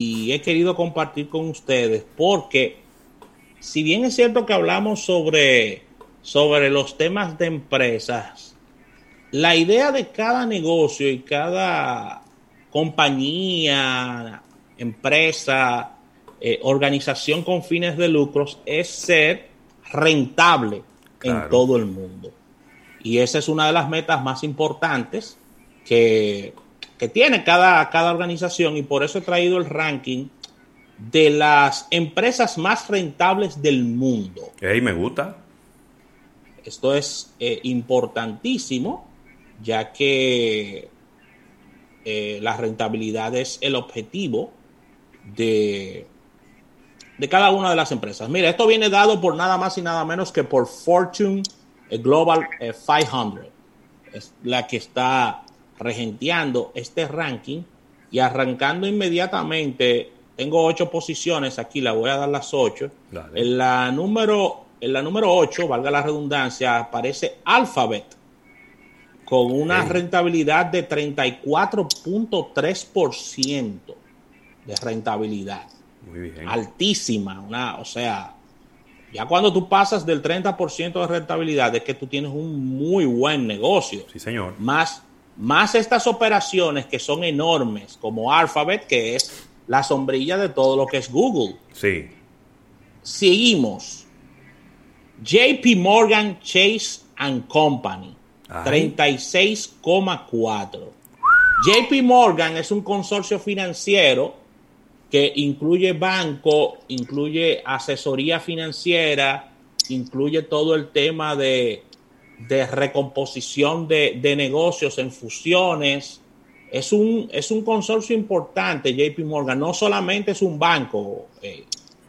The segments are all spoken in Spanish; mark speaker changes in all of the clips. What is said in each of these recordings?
Speaker 1: y he querido compartir con ustedes porque si bien es cierto que hablamos sobre, sobre los temas de empresas, la idea de cada negocio y cada compañía, empresa, eh, organización con fines de lucros es ser rentable en todo el mundo. Y esa es una de las metas más importantes que, tiene cada, cada organización y por eso he traído el ranking de las empresas más rentables del mundo.
Speaker 2: Hey, me gusta.
Speaker 1: Esto es eh, importantísimo, ya que eh, la rentabilidad es el objetivo de, de cada una de las empresas. Mira, esto viene dado por nada más y nada menos que por Fortune Global 500. Eh, es la que está regenteando este ranking y arrancando inmediatamente. Tengo ocho posiciones, aquí la voy a dar las ocho. En la número en la número 8, valga la redundancia, aparece Alphabet con una rentabilidad de 34.3% de rentabilidad. Muy bien. Altísima, una, o sea, ya cuando tú pasas del 30% de rentabilidad es que tú tienes un muy buen negocio.
Speaker 2: Sí, señor.
Speaker 1: Más, más estas operaciones que son enormes, como Alphabet, que es la sombrilla de todo lo que es Google.
Speaker 2: Sí.
Speaker 1: Seguimos. JP Morgan Chase and Company 36,4. JP Morgan es un consorcio financiero que incluye banco, incluye asesoría financiera, incluye todo el tema de, recomposición de, negocios en fusiones. Es un, es un consorcio importante, JP Morgan. No solamente es un banco eh,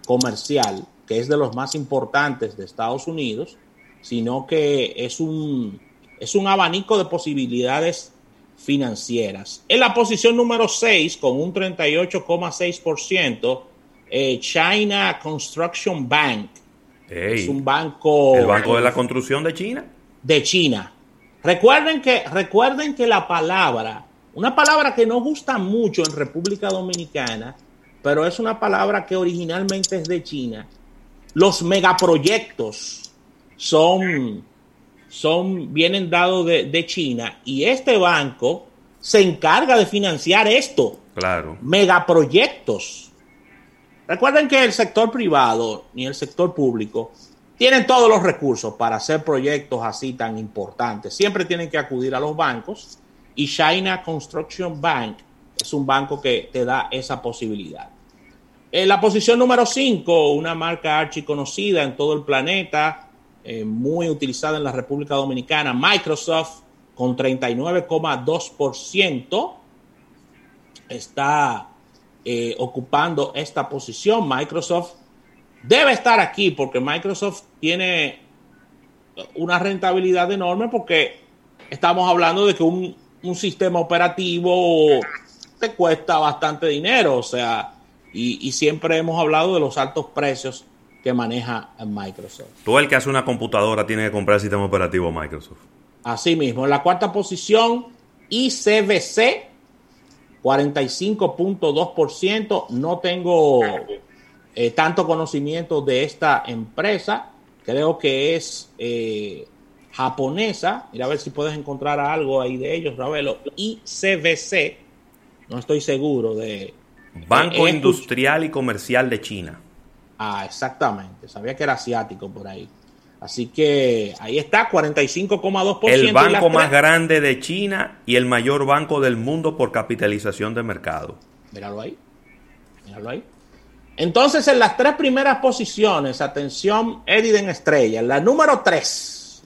Speaker 1: comercial, que es de los más importantes de Estados Unidos, sino que es un, es un abanico de posibilidades financieras. En la posición número 6, con un 38,6%, eh, China Construction Bank.
Speaker 2: es un banco... ¿El Banco de la Construcción de China?
Speaker 1: De China. Recuerden que, recuerden que la palabra, una palabra que no gusta mucho en República Dominicana, pero es una palabra que originalmente es de China. Los megaproyectos son son, vienen dados de, China y este banco se encarga de financiar esto.
Speaker 2: Claro.
Speaker 1: Megaproyectos. Recuerden que el sector privado ni el sector público tienen todos los recursos para hacer proyectos así tan importantes. Siempre tienen que acudir a los bancos y China Construction Bank es un banco que te da esa posibilidad. En la posición número 5, una marca archiconocida en todo el planeta, eh, muy utilizada en la República Dominicana, Microsoft con 39,2% está eh, ocupando esta posición. Microsoft debe estar aquí porque Microsoft tiene una rentabilidad enorme porque estamos hablando de que un, sistema operativo te cuesta bastante dinero, o sea, y, y, siempre hemos hablado de los altos precios que maneja Microsoft.
Speaker 2: Todo el que hace una computadora tiene que comprar el sistema operativo Microsoft.
Speaker 1: Así mismo, en la cuarta posición, ICBC, 45.2%. No tengo eh, tanto conocimiento de esta empresa. Creo que es eh, japonesa. Mira a ver si puedes encontrar algo ahí de ellos, Ravelo. ICBC, no estoy seguro de...
Speaker 2: Banco Industrial y Comercial de China.
Speaker 1: Ah, exactamente. Sabía que era asiático por ahí. Así que ahí está, 45,2%.
Speaker 2: El banco más grande de China y el mayor banco del mundo por capitalización de mercado.
Speaker 1: Míralo ahí. Míralo ahí. Entonces, en las tres primeras posiciones, atención, Ediden Estrella. La número 3,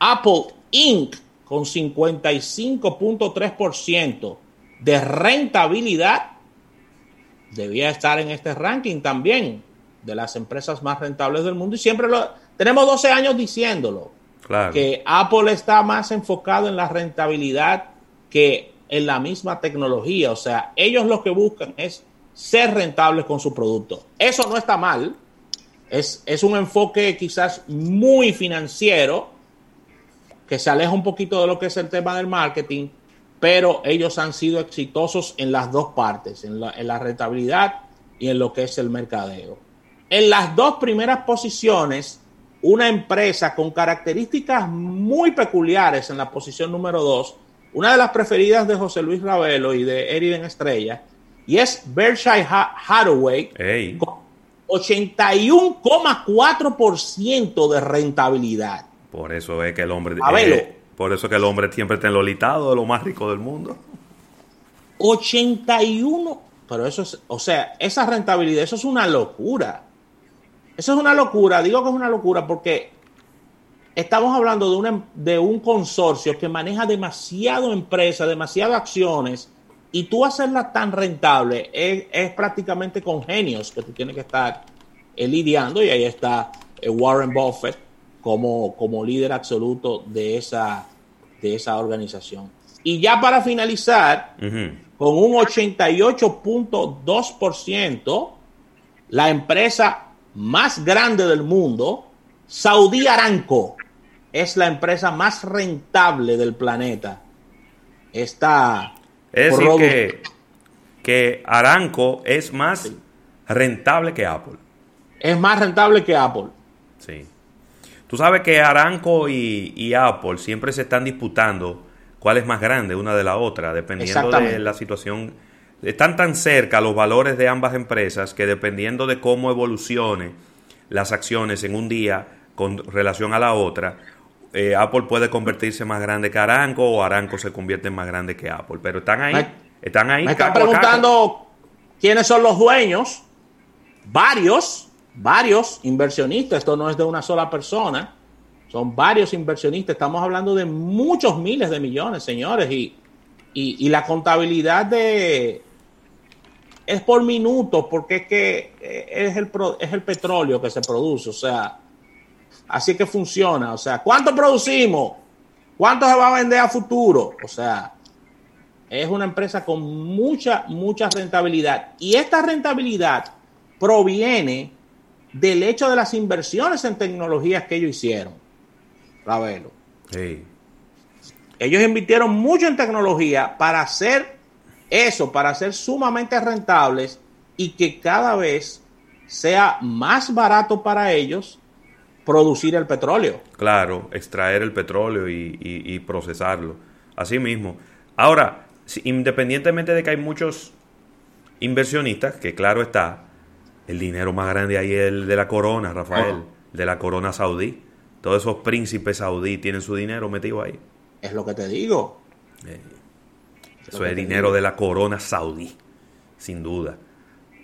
Speaker 1: Apple Inc. con 55.3% de rentabilidad debía estar en este ranking también de las empresas más rentables del mundo y siempre lo tenemos 12 años diciéndolo. Que Apple está más enfocado en la rentabilidad que en la misma tecnología. O sea, ellos lo que buscan es ser rentables con su producto. Eso no está mal. Es, es un enfoque quizás muy financiero que se aleja un poquito de lo que es el tema del marketing, pero ellos han sido exitosos en las dos partes, en la, rentabilidad y en lo que es el mercadeo. En las dos primeras posiciones, una empresa con características muy peculiares en la posición número dos, una de las preferidas de José Luis Ravelo y de Eriden Estrella, y es Berkshire Hathaway, con 81,4% de rentabilidad.
Speaker 2: Por eso es que el hombre... Eh, por eso que el hombre siempre está en lo litado de lo más rico del mundo.
Speaker 1: 81, pero eso es, o sea, esa rentabilidad, eso es una locura. Eso es una locura, digo que es una locura porque estamos hablando de, una, de un consorcio que maneja demasiado empresa, demasiadas acciones, y tú hacerla tan rentable es, prácticamente con genios que tú tienes que estar eh, lidiando, y ahí está eh, Warren Buffett como, como líder absoluto de esa, de esa organización. Y ya para finalizar, con un 88.2%, la empresa más grande del mundo, Saudi Aramco, es la empresa más rentable del planeta. Está.
Speaker 2: Es decir, que, que Aramco es más rentable que Apple.
Speaker 1: Es más rentable que Apple.
Speaker 2: Sí. Tú sabes que Aramco y, Apple siempre se están disputando cuál es más grande una de la otra, dependiendo de la situación. Están tan cerca los valores de ambas empresas que dependiendo de cómo evolucione las acciones en un día con relación a la otra, eh, Apple puede convertirse más grande que Aramco o Aramco se convierte en más grande que Apple. Pero están ahí. están ahí.
Speaker 1: Me están preguntando quiénes son los dueños. Varios varios inversionistas, esto no es de una sola persona, son varios inversionistas, estamos hablando de muchos miles de millones, señores, y, y, la contabilidad de es por minutos, porque es que eh, es el, es el petróleo que se produce, o sea, así que funciona, o sea, ¿cuánto producimos? ¿Cuánto se va a vender a futuro? O sea, es una empresa con mucha, mucha rentabilidad. Y esta rentabilidad proviene del hecho de las inversiones en tecnologías que ellos hicieron. Ravelo. Sí. Ellos invirtieron mucho en tecnología para hacer eso, para ser sumamente rentables y que cada vez sea más barato para ellos producir el petróleo.
Speaker 2: Claro, extraer el petróleo y, y procesarlo. Así mismo. Ahora, independientemente de que hay muchos inversionistas, que claro está, el dinero más grande ahí es el de la corona, Rafael, de la corona saudí. Todos esos príncipes saudí tienen su dinero metido ahí.
Speaker 1: Es lo que te digo.
Speaker 2: Eh, eso es, dinero de la corona saudí, sin duda.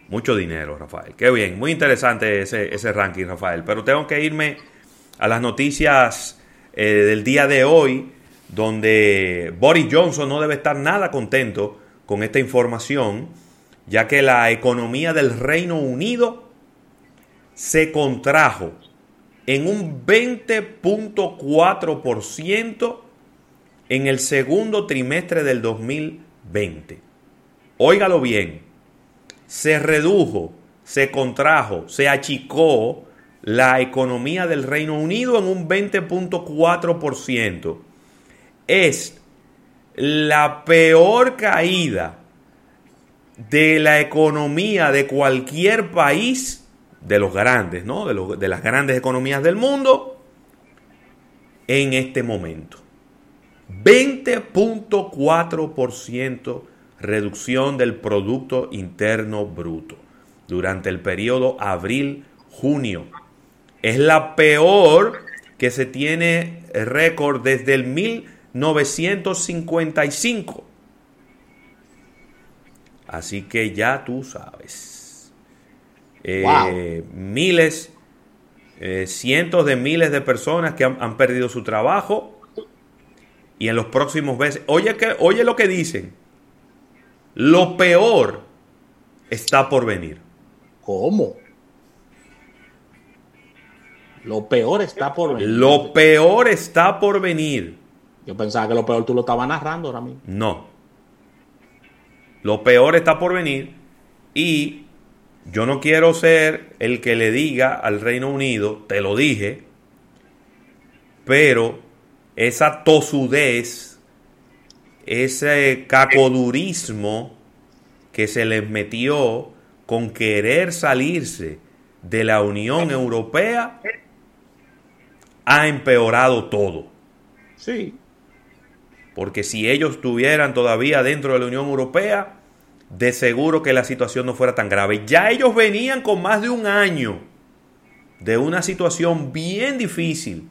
Speaker 2: Mucho dinero, Rafael. Qué bien, muy interesante ese, ese ranking, Rafael. Pero tengo que irme a las noticias eh, del día de hoy, donde Boris Johnson no debe estar nada contento con esta información ya que la economía del Reino Unido se contrajo en un 20.4% en el segundo trimestre del 2020. Óigalo bien, se redujo, se contrajo, se achicó la economía del Reino Unido en un 20.4%. Es la peor caída de la economía de cualquier país, de los grandes, ¿no? De, de las grandes economías del mundo, en este momento. 20.4% reducción del Producto Interno Bruto durante el periodo abril-junio. Es la peor que se tiene récord desde el 1955. Así que ya tú sabes. Eh, miles, eh, cientos de miles de personas que han, perdido su trabajo y en los próximos meses, oye, que, oye lo que dicen, lo peor está por venir.
Speaker 1: ¿Cómo? Lo peor está por venir.
Speaker 2: Lo peor está por venir.
Speaker 1: Yo pensaba que lo peor tú lo estabas narrando ahora mismo.
Speaker 2: No. Lo peor está por venir y yo no quiero ser el que le diga al Reino Unido, te lo dije, pero esa tosudez ese cacodurismo que se les metió con querer salirse de la Unión Europea ha empeorado todo.
Speaker 1: Sí.
Speaker 2: Porque si ellos estuvieran todavía dentro de la Unión Europea, de seguro que la situación no fuera tan grave. Ya ellos venían con más de un año de una situación bien difícil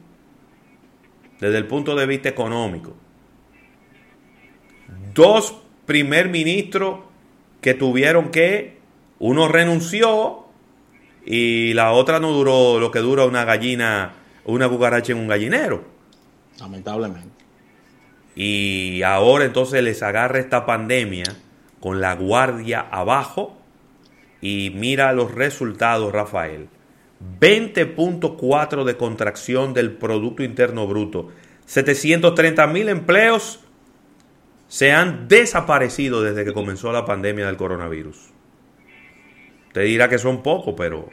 Speaker 2: desde el punto de vista económico. Dos primer ministros que tuvieron que, uno renunció y la otra no duró lo que dura una gallina, una cucaracha en un gallinero.
Speaker 1: Lamentablemente.
Speaker 2: Y ahora entonces les agarra esta pandemia con la guardia abajo y mira los resultados, Rafael. 20.4 de contracción del Producto Interno Bruto. 730 mil empleos se han desaparecido desde que comenzó la pandemia del coronavirus. Te dirá que son pocos, pero...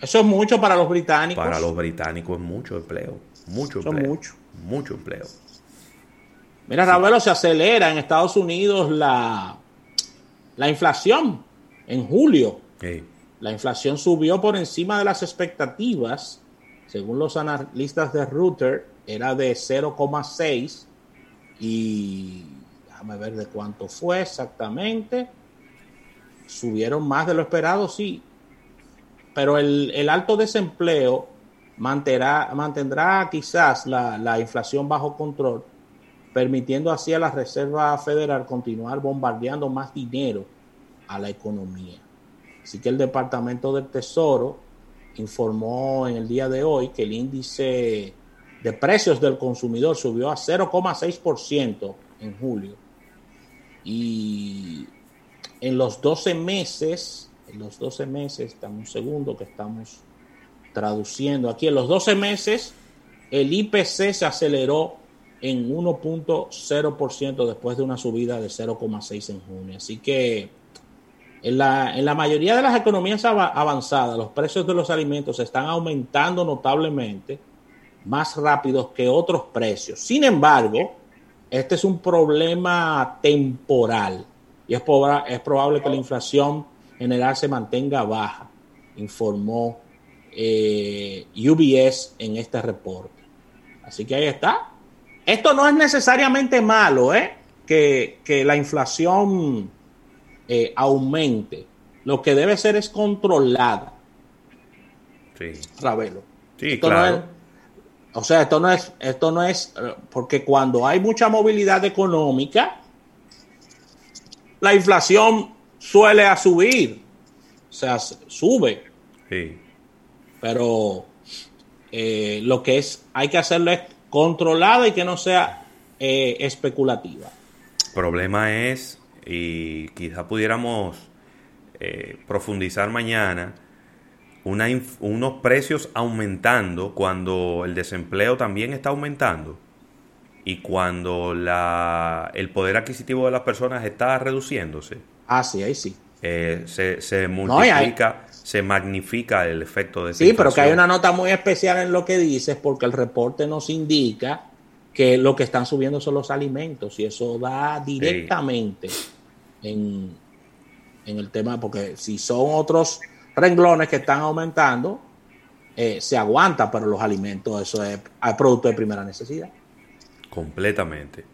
Speaker 1: Eso es mucho para los británicos.
Speaker 2: Para los británicos es mucho empleo. Mucho empleo.
Speaker 1: mucho.
Speaker 2: Mucho empleo.
Speaker 1: Mira, Ravelo, se acelera en Estados Unidos la, la inflación en julio. La inflación subió por encima de las expectativas. Según los analistas de Reuters, era de 0,6 y déjame ver de cuánto fue exactamente. Subieron más de lo esperado, sí. Pero el, alto desempleo mantendrá, mantendrá quizás la, la inflación bajo control permitiendo así a la Reserva Federal continuar bombardeando más dinero a la economía. Así que el Departamento del Tesoro informó en el día de hoy que el índice de precios del consumidor subió a 0,6% en julio. Y en los 12 meses, en los 12 meses, dame un segundo que estamos traduciendo aquí, en los 12 meses el IPC se aceleró en 1.0% después de una subida de 0,6 en junio. Así que en la, en la mayoría de las economías avanzadas, los precios de los alimentos están aumentando notablemente más rápido que otros precios. Sin embargo, este es un problema temporal y es, es probable que la inflación general se mantenga baja, informó eh, UBS en este reporte. Así que ahí está, esto no es necesariamente malo, ¿eh? Que, la inflación eh, aumente. Lo que debe ser es controlada.
Speaker 2: Sí.
Speaker 1: Ravelo.
Speaker 2: Sí, claro.
Speaker 1: O sea, esto no es, esto no es, porque cuando hay mucha movilidad económica, la inflación suele a subir. O sea, sube.
Speaker 2: Sí.
Speaker 1: Pero eh, lo que es, hay que hacerlo es controlada y que no sea eh, especulativa.
Speaker 2: problema es, y quizá pudiéramos eh, profundizar mañana, unos precios aumentando cuando el desempleo también está aumentando y cuando la, el poder adquisitivo de las personas está reduciéndose.
Speaker 1: Ah, sí, ahí sí.
Speaker 2: Eh, se, se, multiplica, se magnifica el efecto de
Speaker 1: esa Sí, pero que hay una nota muy especial en lo que dices, porque el reporte nos indica que lo que están subiendo son los alimentos y eso da directamente en, en, el tema, porque si son otros renglones que están aumentando, eh, se aguanta, pero los alimentos, eso es, es producto de primera necesidad.
Speaker 2: Completamente.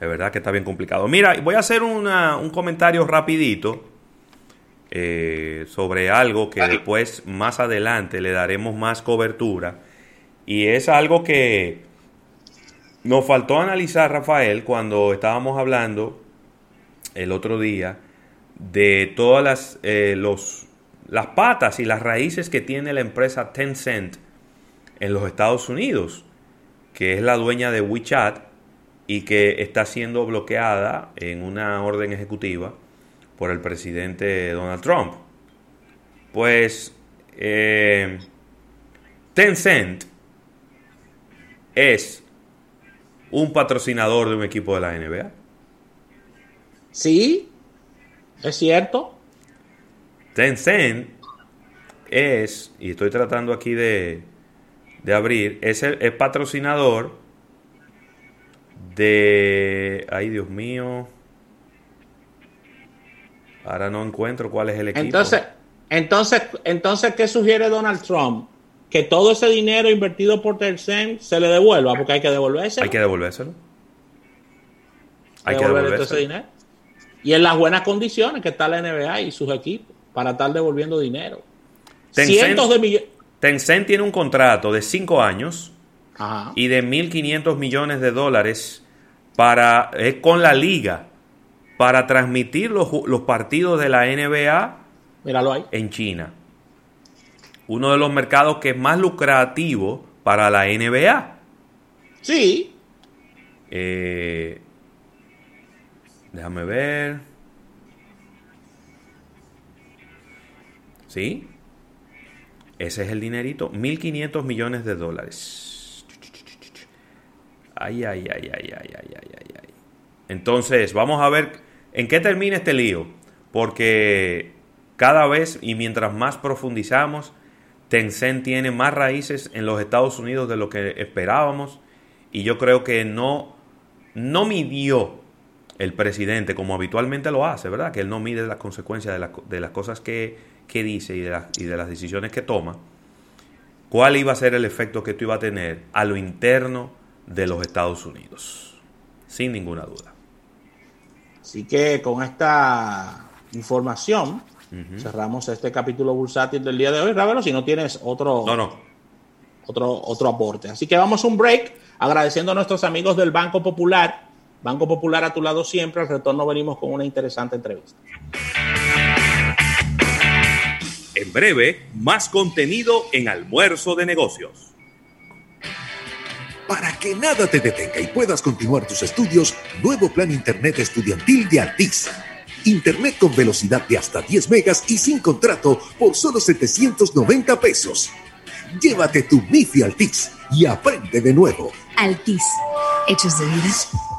Speaker 2: Es verdad que está bien complicado. Mira, voy a hacer un comentario rapidito eh, sobre algo que después, más adelante, le daremos más cobertura. Y es algo que nos faltó analizar, Rafael, cuando estábamos hablando el otro día de todas las, eh, los, las patas y las raíces que tiene la empresa Tencent en los Estados Unidos, que es la dueña de WeChat y que está siendo bloqueada en una orden ejecutiva por el presidente Donald Trump. Pues eh, Tencent es un patrocinador de un equipo de la NBA.
Speaker 1: Sí, es cierto.
Speaker 2: Tencent es, y estoy tratando aquí de, de abrir, es el patrocinador de... Ay, Dios mío. Ahora no encuentro cuál es el equipo.
Speaker 1: Entonces, entonces, entonces ¿qué sugiere Donald Trump? Que todo ese dinero invertido por Tencent se le devuelva, porque hay que devolvérselo.
Speaker 2: Hay que devolvérselo.
Speaker 1: Hay que devolver ese dinero. Y en las buenas condiciones que está la NBA y sus equipos para estar devolviendo dinero.
Speaker 2: Cientos de millones. Tencent tiene un contrato de 5 años y de 1.500 millones de dólares para, con la liga para transmitir los, partidos de la NBA
Speaker 1: Míralo
Speaker 2: en China. Uno de los mercados que es más lucrativo para la NBA.
Speaker 1: Sí.
Speaker 2: Eh, déjame ver. ¿Sí? Ese es el dinerito. 1.500 millones de dólares. Ay, ay, ay, ay, ay, ay, ay, ay. Entonces, vamos a ver en qué termina este lío. Porque cada vez y mientras más profundizamos, Tencent tiene más raíces en los Estados Unidos de lo que esperábamos. Y yo creo que no, no midió el presidente como habitualmente lo hace, ¿verdad? Que él no mide las consecuencias de, de las cosas que que dice y de, y de las decisiones que toma, cuál iba a ser el efecto que esto iba a tener a lo interno de los Estados Unidos, sin ninguna duda.
Speaker 1: Así que con esta información cerramos este capítulo bursátil del día de hoy. Ravelo, si no tienes otro,
Speaker 2: no, no.
Speaker 1: otro, otro aporte. Así que vamos a un break agradeciendo a nuestros amigos del Banco Popular. Banco Popular a tu lado siempre. Al retorno venimos con una interesante entrevista.
Speaker 3: En breve, más contenido en Almuerzo de Negocios.
Speaker 4: Para que nada te detenga y puedas continuar tus estudios, nuevo plan Internet estudiantil de Altis. Internet con velocidad de hasta 10 megas y sin contrato por solo 790 pesos. Llévate tu MIFI Altis y aprende de nuevo.
Speaker 5: Altis, hechos de vida.